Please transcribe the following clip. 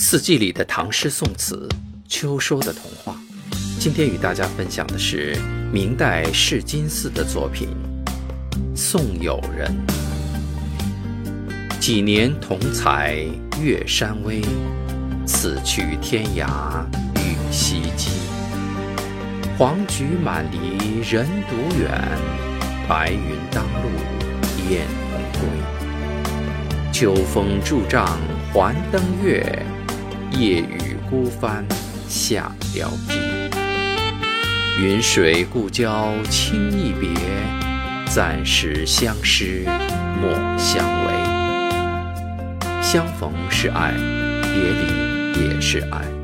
四季里的唐诗宋词，秋收的童话。今天与大家分享的是明代释金寺的作品《送友人》。几年同采岳山微，此去天涯与西矶。黄菊满篱人独远，白云当路雁归。秋风驻帐还登月，夜雨孤帆下凋敝。云水故交轻一别，暂时相识莫相违。相逢是爱，别离也是爱。